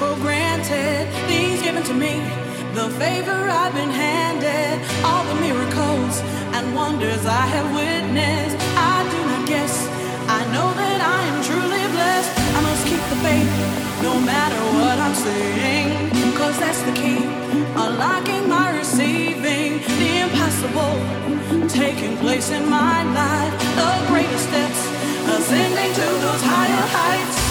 for granted. Things given to me, the favor I've been handed, all the miracles and wonders I have witnessed. I do not guess, I know that I am truly blessed. I must keep the faith, no matter what I'm saying. cause that's the key. Unlocking my receiving, the impossible taking place in my life, the greatest steps ascending to those higher heights.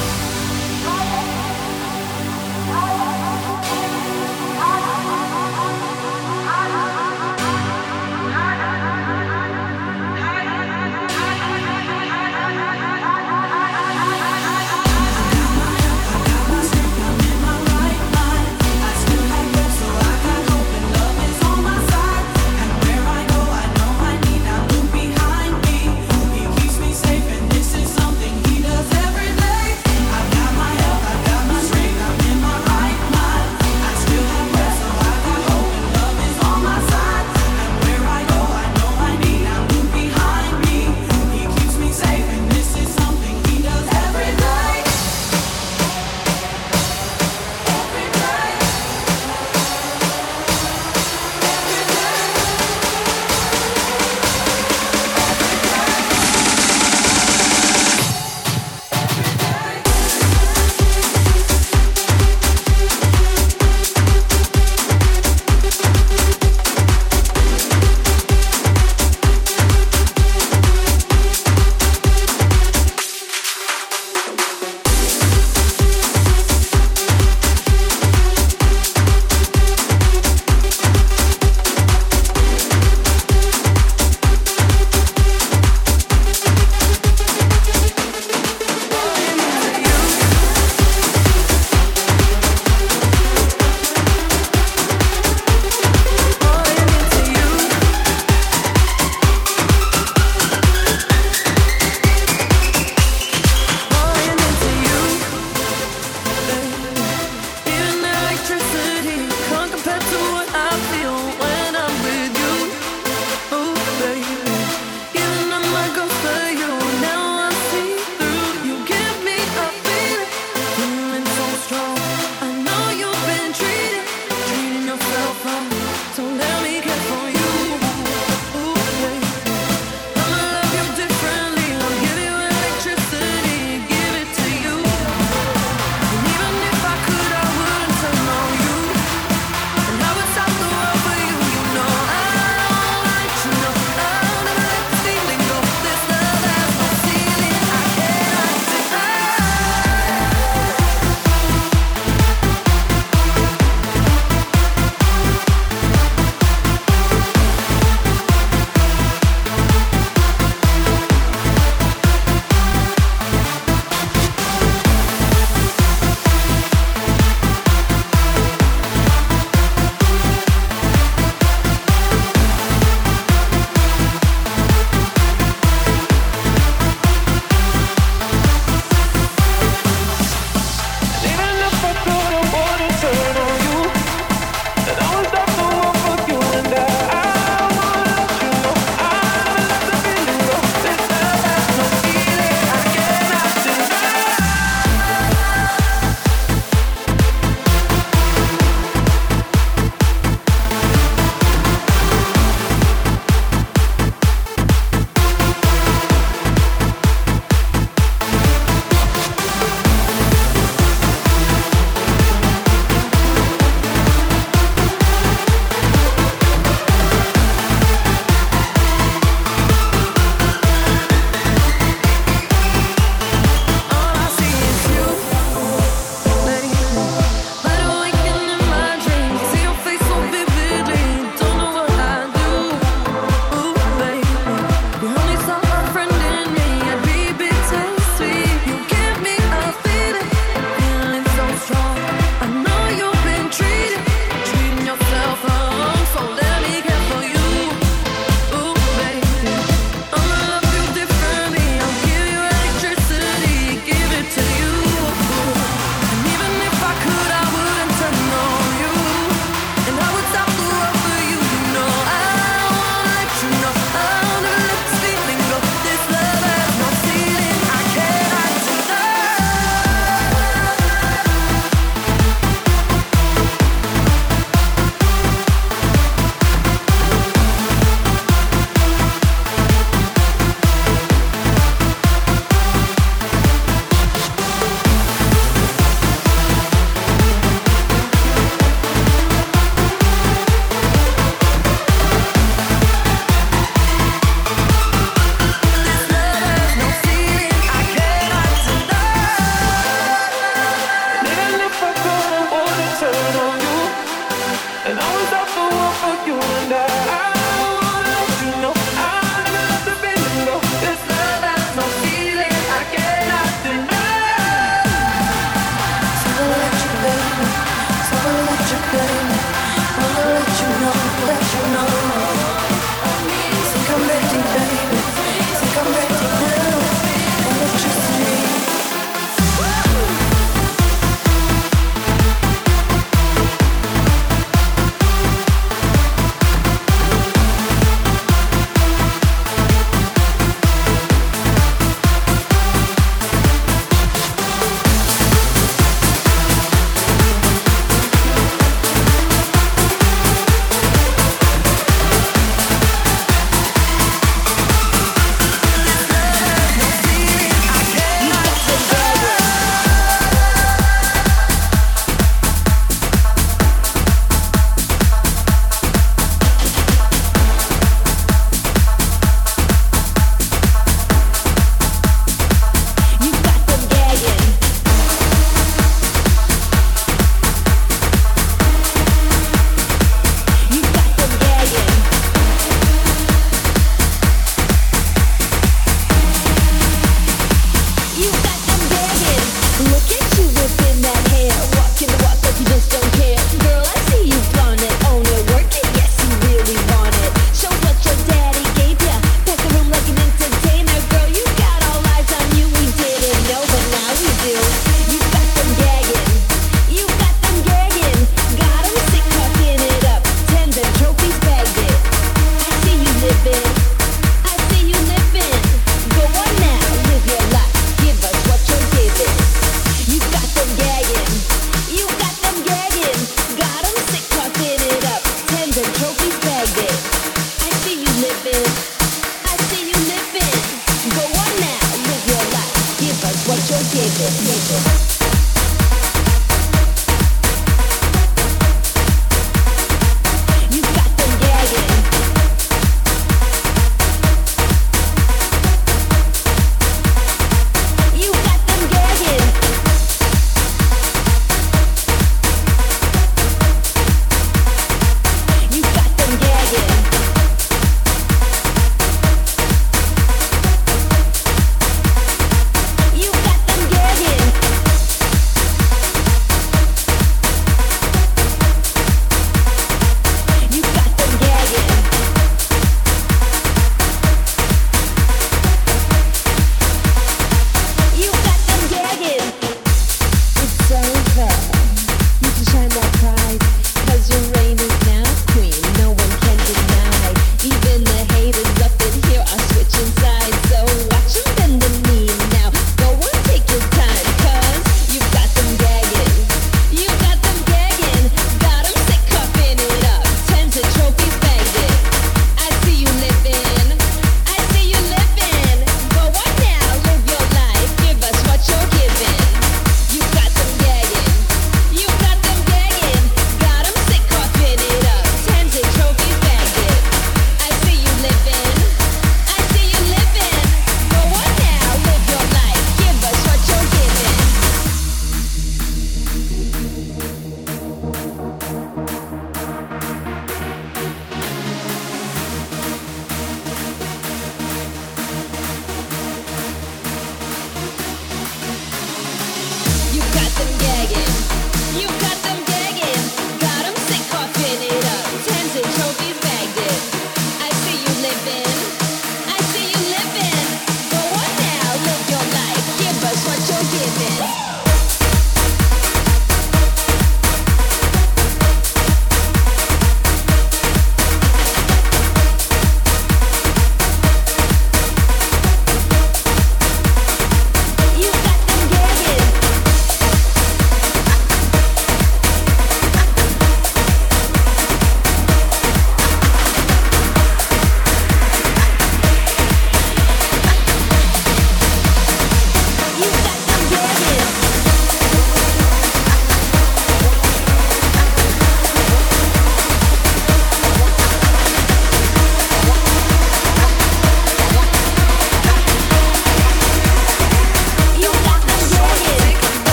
谢谢谢谢。